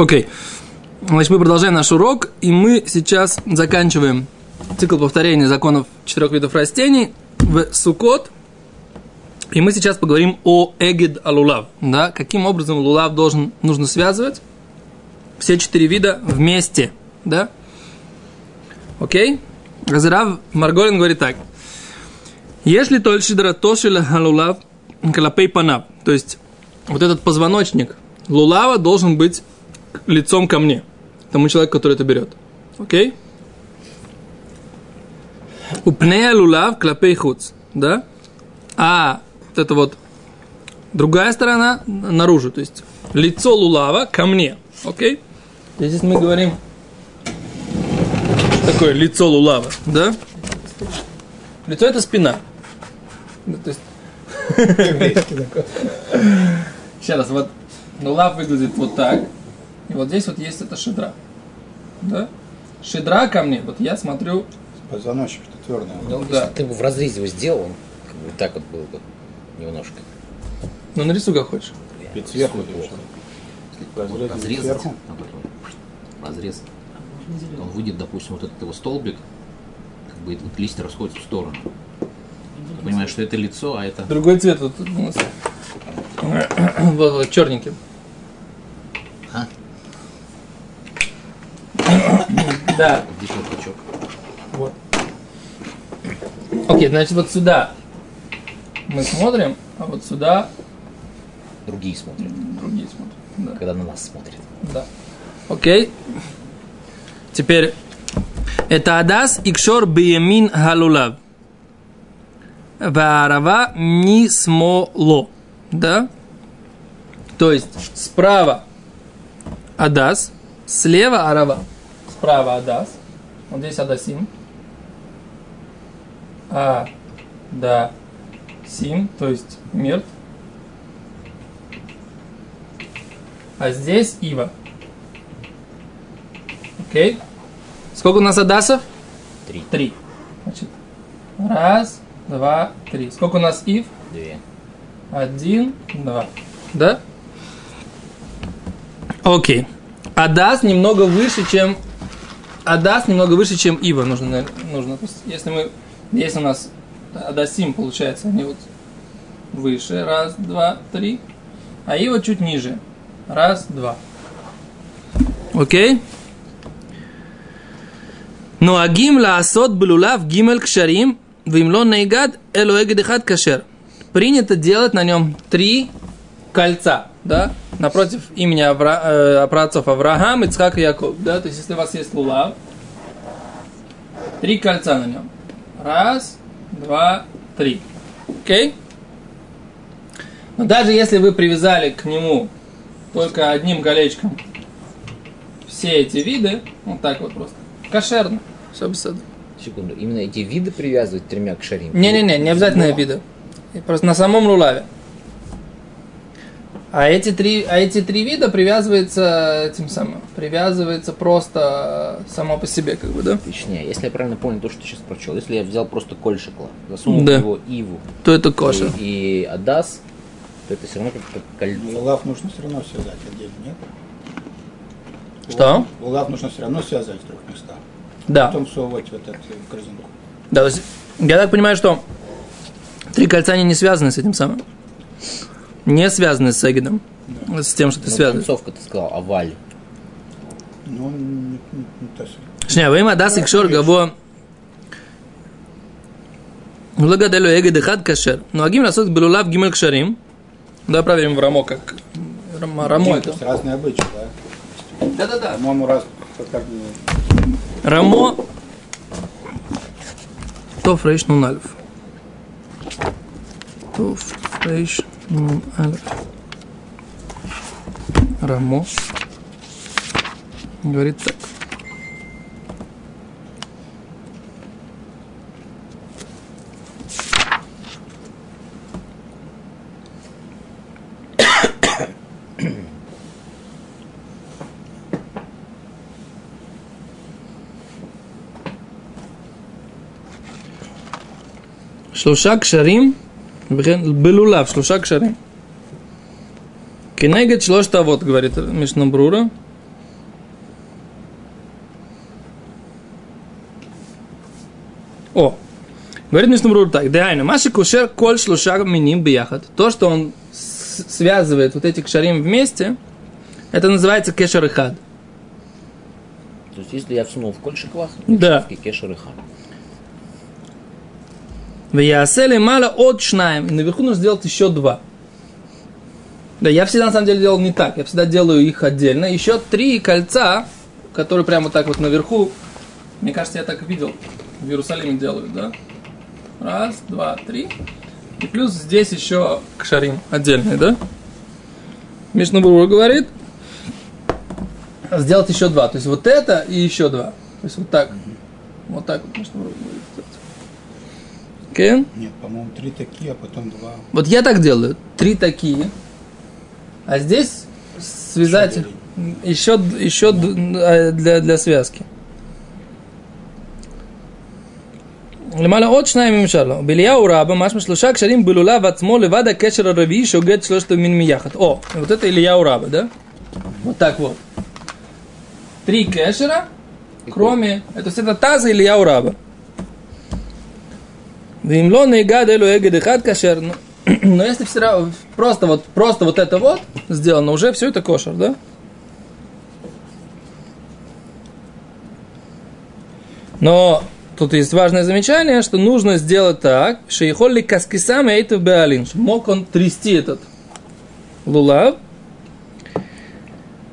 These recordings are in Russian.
Окей. Значит, мы продолжаем наш урок, и мы сейчас заканчиваем цикл повторения законов четырех видов растений в Сукот. И мы сейчас поговорим о эгид алулав. Да? Каким образом лулав должен, нужно связывать все четыре вида вместе. Да? Окей? Разрав Марголин говорит так. Если только шидра тошила алулав клапей панав. То есть, вот этот позвоночник лулава должен быть лицом ко мне тому человеку, который это берет. Окей? Упнея лулав клапей хуц. Да? А вот это вот другая сторона наружу. То есть лицо лулава ко мне. Окей? Здесь мы говорим, что такое лицо лулава. Да? Лицо это спина. Ну, то есть... Сейчас раз, вот лулав выглядит вот так. И вот здесь вот есть эта шедра. Да? Шедра ко мне, вот я смотрю... Позвоночник, что твердый. Ну, да. Если ты бы в разрезе его сделал, он как бы так вот был бы немножко. Ну, нарисуй как хочешь. Ведь сверху Вот разрезать, разрез, он выйдет, допустим, вот этот его столбик, как бы вот листья расходятся в сторону. Ты понимаешь, что это лицо, а это... Другой цвет вот у нас. Вот, вот, черненький. Да. Вот пучок. Вот. Окей, значит, вот сюда мы смотрим, а вот сюда Другие смотрят, другие смотрят. Да. когда на нас смотрят. Да. Окей. Теперь это Адас Икшор Биемин Галулав. Ваарава не смоло. Да? То есть справа Адас, слева Арава. Справа Адас. Вот здесь Адасим. А, да, Сим, то есть мертв. А здесь Ива. Окей. Сколько у нас Адасов? Три, Три. Значит, раз, два, три. Сколько у нас Ив? две. Один, два. Да? Окей. Адас немного выше, чем... Адас немного выше, чем Ива нужно, наверное, нужно. То есть, если мы, если у нас Адасим, а получается, они вот выше, раз, два, три, а Ива чуть ниже, раз, два. Окей? Ну, Но агим лаасот блулав гимель кшарим, вимлон нейгад элоэгдехат кашер. Принято делать на нем три кольца да, напротив имени Авра, э, праотцов Авраам, Ицхак и Яков, да, то есть если у вас есть лулав, три кольца на нем. Раз, два, три. Окей? Но даже если вы привязали к нему только одним колечком все эти виды, вот так вот просто, кошерно, все беседа. Секунду, именно эти виды привязывать тремя к шарим? Не-не-не, не обязательно Но- виды. Просто на самом лулаве. А эти три, а эти три вида привязывается этим самым, привязывается просто э, само по себе, как бы, да? Точнее, если я правильно понял то, что ты сейчас прочел, если я взял просто кольшикла, засунул Да. в него иву То это кошер. и, и адас, то это все равно как, как кольцо. Лулав нужно все равно связать отдельно, нет? Что? Лулав нужно все равно связать в трех местах. Да. Потом всовывать в этот э, корзинку. Да, то есть, я так понимаю, что три кольца они не связаны с этим самым не связанные с Эгидом, да. с тем, что ты связан. Концовка ты сказал, аваль. Ну, он Шня, вы им адас и кшор гаво Благодарю Эгид и хад кашер. Но агим расот белулав гимель кшарим. Да, проверим в рамо, как рамо это. Разные обычаи, да? Да-да-да. По-моему, раз как Рамо Тоф рейш нунальф. Тоф рейш Мим Рамо говорит так. Шлуша кшарим וכן בלולב, שלושה קשרים. כנגד שלושת האבות, говорит, משנה ברורה. О, говорит Мишнабрур так, Дайна, Маши Кушер коль шлуша миним бияхат. То, что он связывает вот эти кшарим вместе, это называется кешер То есть, если я всунул в коль шиквах, да. кешер -ихад. В Яселе мало от шнаем. И наверху нужно сделать еще два. Да, я всегда на самом деле делал не так. Я всегда делаю их отдельно. Еще три кольца, которые прямо вот так вот наверху. Мне кажется, я так видел. В Иерусалиме делают, да? Раз, два, три. И плюс здесь еще кшарим отдельный, да? Мишнабур говорит, сделать еще два. То есть вот это и еще два. То есть вот так. Вот так вот Мишнабур говорит. Окей? Нет, по-моему, три такие, а потом два. Вот я так делаю. Три такие. А здесь связать еще, еще д- для, для связки. למעלה עוד שניים ממשל לו. בליהו רבה, משמע שלושה קשרים בלולב עצמו לבד הקשר הרביעי שוגד שלושת המין מיחד. О, вот это Ильяу Раба, да? Вот так вот. Три кешера, кроме... Это, то есть это Вим ло негад элю эгед хат кашер. Но если все равно, просто вот, просто вот это вот сделано, уже все это кошер, да? Но тут есть важное замечание, что нужно сделать так, что шейхолли каскисам и а беалин, мог он трясти этот лулав,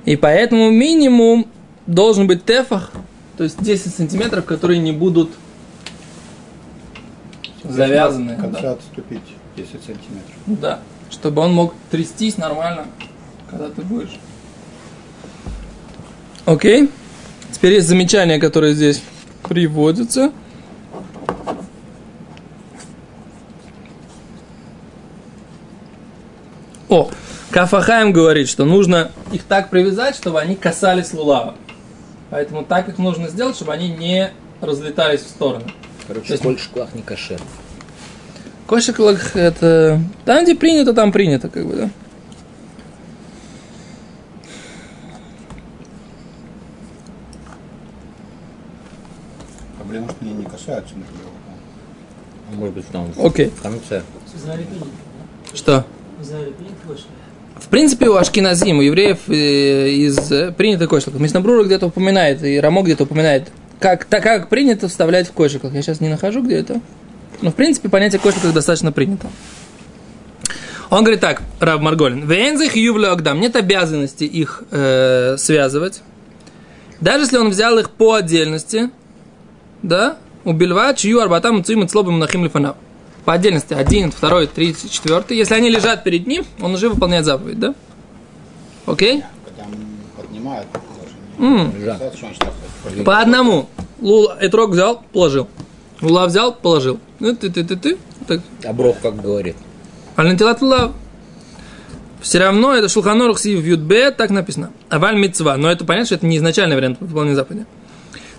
и поэтому минимум должен быть тефах, то есть 10 сантиметров, которые не будут завязаны. К конца да. отступить 10 сантиметров. Да, чтобы он мог трястись нормально, когда ты будешь. Окей. Теперь есть замечание, которое здесь приводится. О, Кафахаем говорит, что нужно их так привязать, чтобы они касались лулава. Поэтому так их нужно сделать, чтобы они не разлетались в стороны. Короче, есть- кольшиквах не кошер. Кошеклах это... Там, где принято, там принято, как бы, да? Проблема, что они не касаются друг друга. Может быть, там Окей. в конце. В Израиле принято, Что? В принципе, у Ашкиназим, у евреев э, из э, принято кошеклах. Миснабрура где-то упоминает, и Рамо где-то упоминает, как, так как принято вставлять в кошеклах. Я сейчас не нахожу, где это. Но, в принципе, понятие кошеклах достаточно принято. Он говорит так, Раб Марголин. Вензих ювлю агдам. Нет обязанности их э, связывать. Даже если он взял их по отдельности, да, убильва, чью арбатам цуим и нахим лифанав. По отдельности, один, второй, третий, четвертый. Если они лежат перед ним, он уже выполняет заповедь, да? Окей? Поднимают, вот По одному. Лул, этрог взял, положил. Лула взял, положил. Ну, ты, ты, ты, ты. Так. А Брох как говорит? Альнатилат лулав. Все равно это Шулханорух Си в так написано. Аваль мицва. Но это понятно, что это не изначальный вариант выполнения заповеди.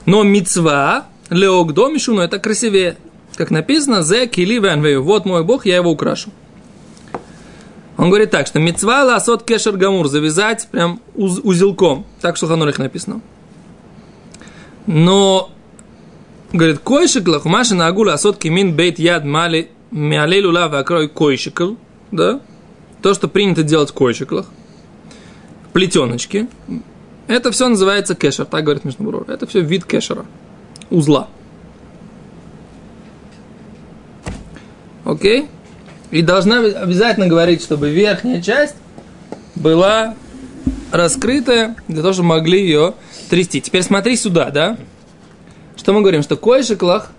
Но мицва, леогдо мишуну, это красивее. Как написано, зе кили венвею. Вот мой бог, я его украшу. Он говорит так, что мицва ласот кешер гамур, завязать прям уз- узелком. Так в Шулханорах написано. Но, говорит, койшиклах, маши на агула асот кимин бейт яд мали миалей лула вакрой койшикл, да? То, что принято делать в койшиклах, в плетеночке, это все называется кешер, так говорит Мишнабур. Это все вид кешера, узла. Окей? И должна обязательно говорить, чтобы верхняя часть была раскрытая, для того, чтобы могли ее трясти. Теперь смотри сюда, да? Что мы говорим? Что койшиклах,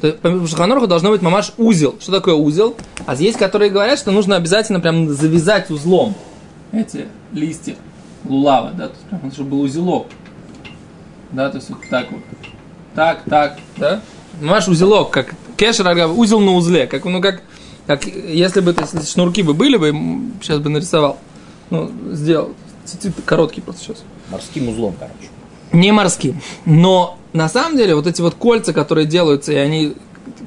то по Шаханорху должно быть мамаш узел. Что такое узел? А есть, которые говорят, что нужно обязательно прям завязать узлом эти листья лулава, да, то есть прям, чтобы был узелок. Да, то есть вот так вот. Так, так, да? Мамаш узелок, как кешер, узел на узле, как, ну, как, как если бы, то есть, шнурки бы были бы, сейчас бы нарисовал. Ну, сделал. Короткий просто сейчас Морским узлом, короче. не морским. Но на самом деле вот эти вот кольца, которые делаются, и они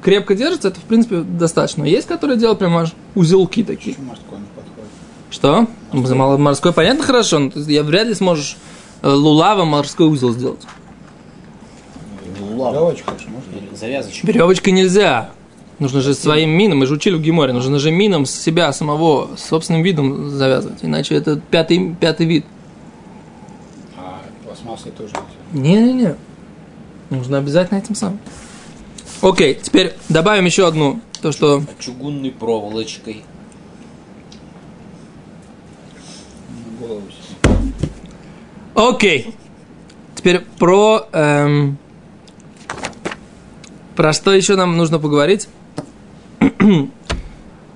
крепко держатся, это в принципе достаточно. Есть, которые делают прям аж узелки такие. Еще морской не подходит. Что? Мало- Морской понятно хорошо, но я вряд ли сможешь э, лулава морской узел сделать. Лулав. Веревочка. Или Завязочка. Веревочкой нельзя. Нужно же своим мином, мы же учили в Геморе, нужно же мином себя самого, собственным видом завязывать, иначе это пятый, пятый вид. А пластмассой тоже нельзя. Не-не-не. Нужно обязательно этим самым. Окей, теперь добавим еще одну, то что... Чугунной проволочкой. Окей. Теперь про... эм, про что еще нам нужно поговорить?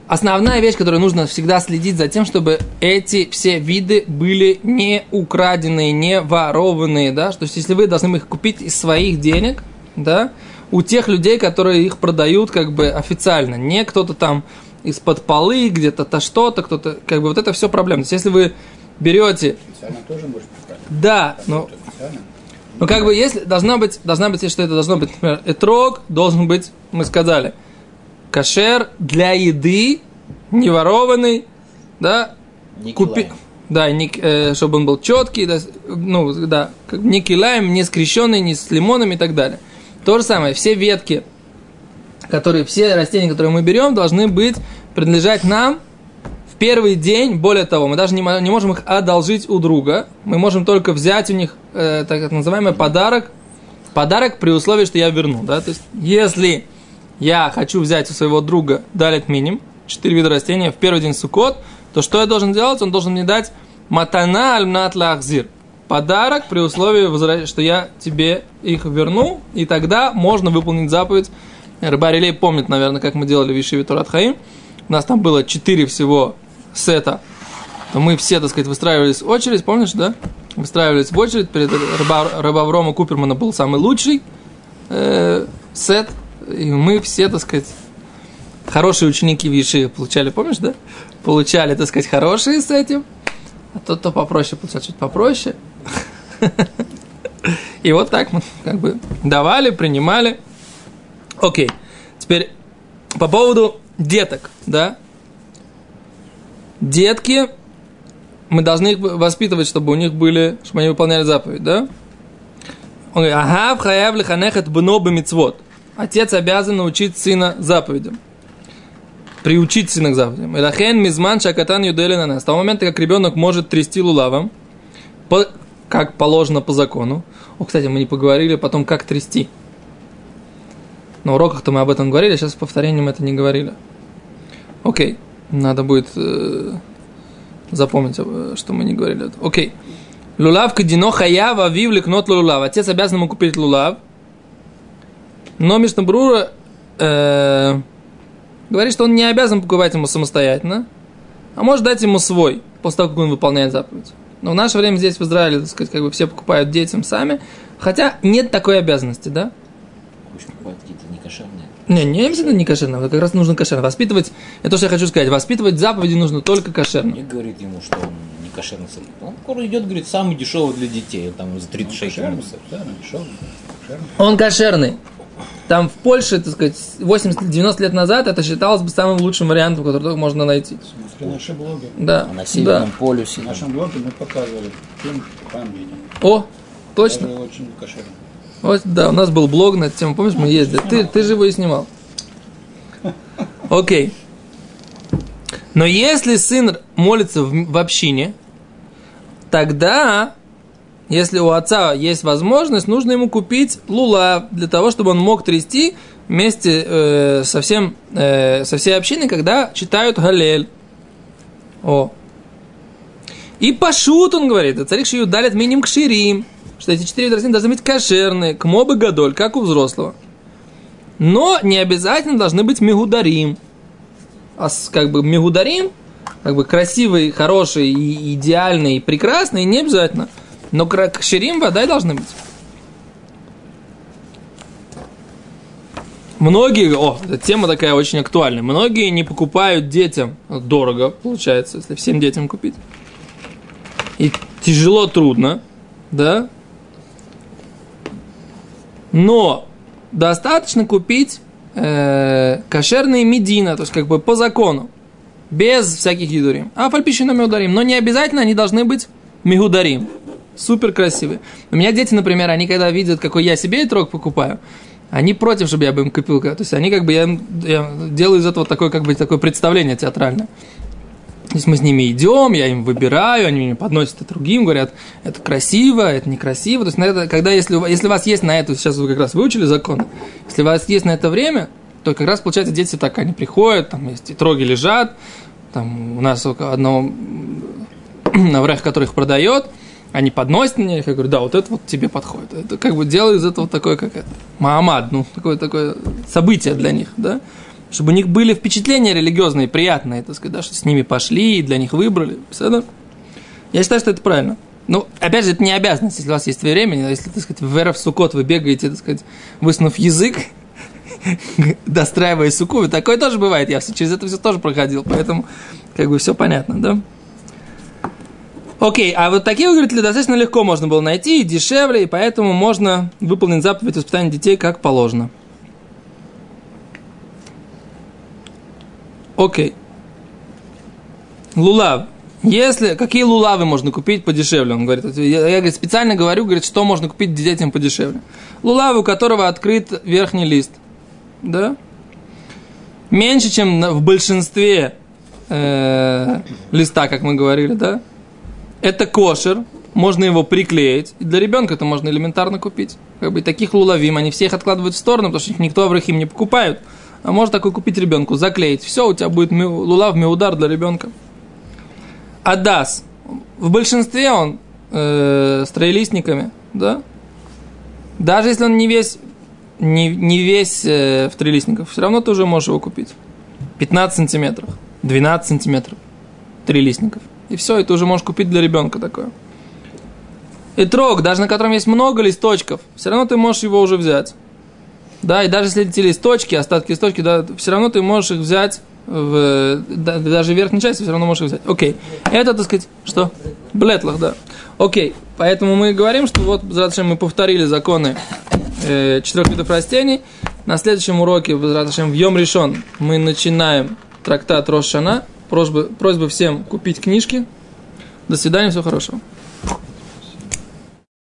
Основная вещь, которую нужно всегда следить за тем, чтобы эти все виды были не украденные, не ворованные, да, то есть если вы должны их купить из своих денег, да, у тех людей, которые их продают как бы официально, не кто-то там из-под полы, где-то то что-то, кто-то, как бы вот это все проблема. То есть если вы берете, Официально тоже да, но ну, как бы, если должна быть, должна быть, что это должно быть, например, этрог должен быть, мы сказали, кошер для еды, не ворованный, да, Не купи, килаем. да, не, э, чтобы он был четкий, да, ну, да, как не килаем, не скрещенный, не с лимоном и так далее. То же самое, все ветки, которые, все растения, которые мы берем, должны быть, принадлежать нам в первый день, более того, мы даже не, не можем их одолжить у друга, мы можем только взять у них, э, так называемый подарок, подарок при условии, что я верну, да, то есть, если я хочу взять у своего друга далит миним, четыре вида растения, в первый день сукот, то что я должен делать? Он должен мне дать матана альмнат лахзир. Подарок при условии, что я тебе их верну, и тогда можно выполнить заповедь. Рыбарилей помнит, наверное, как мы делали в Ишиве Хаим. У нас там было четыре всего сета. То мы все, так сказать, выстраивались в очередь, помнишь, да? Выстраивались в очередь. Перед рыба, Рыбаврома Купермана был самый лучший э, сет. И мы все, так сказать, хорошие ученики Виши получали, помнишь, да? Получали, так сказать, хорошие с этим. А тот, кто попроще, получал чуть попроще. И вот так мы как бы давали, принимали. Окей. Теперь по поводу деток, да? Детки, мы должны их воспитывать, чтобы у них были, чтобы они выполняли заповедь, да? Он говорит, ага, в хаяв лиханехет бно мицвод. Отец обязан научить сына заповедям. Приучить сына к заповедям. Илахен мизман шакатан юдели на нас. С того момента, как ребенок может трясти лулавом, по- как положено по закону. О, кстати, мы не поговорили потом, как трясти. На уроках-то мы об этом говорили, а сейчас с повторением это не говорили. Окей, надо будет э, запомнить, э, что мы не говорили. Окей. Лулав кадино хаява вивлик нот лулав. Отец обязан ему купить лулав. Но Мишнабрура э, говорит, что он не обязан покупать ему самостоятельно, а может дать ему свой, после того, как он выполняет заповедь. Но в наше время здесь в Израиле, так сказать, как бы все покупают детям сами, хотя нет такой обязанности, да? Хочешь покупать какие-то некошерные? Не, не обязательно не кошерно, как раз нужно кошерно. Воспитывать, это то, что я хочу сказать, воспитывать заповеди нужно только кошерно. Мне говорит ему, что он не кошерный садик. Он скоро идет, говорит, самый дешевый для детей. Там за 30 шекелей. Шерм, да, дешевый. Шерм. Он кошерный. Там в Польше, так сказать, 80-90 лет назад это считалось бы самым лучшим вариантом, который только можно найти. Наши блоги. Да, А на Северном да. полюсе. В нашем блоге мы показывали фильм по. О, точно. Даже очень кошерно. Вот, да, у нас был блог на эту тему, помнишь, мы ездили. Ты, ты же его и снимал. Окей. Но если сын молится в, в общине, тогда, если у отца есть возможность, нужно ему купить лула для того, чтобы он мог трясти вместе э, со, всем, э, со всей общиной, когда читают Галель. О. И пашут, он говорит, царик шию далит миним к ширим, что эти четыре растений должны быть кошерные, к мобы гадоль, как у взрослого. Но не обязательно должны быть мегударим. А как бы мегударим, как бы красивый, хороший, и идеальный, и прекрасный, не обязательно. Но кшерим вода должны быть. Многие, о, эта тема такая очень актуальная. Многие не покупают детям, дорого получается, если всем детям купить. И тяжело, трудно, да? Но достаточно купить э, кошерные медина, то есть как бы по закону, без всяких юдарим. А фальпищина меударим. Но не обязательно они должны быть мегударим. Супер красивые. У меня дети, например, они когда видят, какой я себе этрог покупаю, они против, чтобы я бы им купил. То есть они как бы, я, им- я делаю из этого такое, как бы, такое представление театральное. То есть мы с ними идем, я им выбираю, они мне подносят это другим, говорят, это красиво, это некрасиво. То есть на это, когда, если, у вас- если у вас есть на это, сейчас вы как раз выучили закон, если у вас есть на это время, то как раз, получается, дети так, они приходят, там есть и троги лежат, там у нас около одного Наврех, который их продает, они подносят мне, я говорю, да, вот это вот тебе подходит. Это как бы делаю из этого такое, как это, Маамад, ну, такое, такое событие для них, да, чтобы у них были впечатления религиозные, приятные, так сказать, да, что с ними пошли и для них выбрали, Всё, Я считаю, что это правильно. Ну, опять же, это не обязанность, если у вас есть время, если, так сказать, в Эров Сукот вы бегаете, так сказать, высунув язык, достраивая суку, такое тоже бывает, я через это все тоже проходил, поэтому как бы все понятно, да? Окей, а вот такие выигратели достаточно легко можно было найти, и дешевле, и поэтому можно выполнить заповедь воспитания детей как положено. Окей. Лулав. Если, какие лулавы можно купить подешевле? Он говорит, я, я говорит, специально говорю, говорит, что можно купить детям подешевле. Лулав, у которого открыт верхний лист. Да? Меньше, чем в большинстве э, листа, как мы говорили, да? Это кошер, можно его приклеить. И для ребенка это можно элементарно купить. Как бы таких лулавим, они все их откладывают в сторону, потому что никто Аврахим не покупают. А можно такой купить ребенку, заклеить. Все, у тебя будет ми- лулав, миудар для ребенка. Адас. В большинстве он э, с троелистниками, да? Даже если он не весь, не, не весь э, в трилистниках, все равно ты уже можешь его купить. 15 сантиметров, 12 сантиметров трилистников. И все, и ты уже можешь купить для ребенка такое. И трог, даже на котором есть много листочков, все равно ты можешь его уже взять. Да, и даже если эти листочки, остатки листочки, да, все равно ты можешь их взять в, да, даже в верхней части все равно можешь их взять. Окей. Это, так сказать, что? Блетлах, да. Окей. Поэтому мы говорим, что вот, зачем мы повторили законы э, четырех видов растений. На следующем уроке, в Йом решен, мы начинаем трактат Рошана. Просьба, просьба всем купить книжки. До свидания, всего хорошего.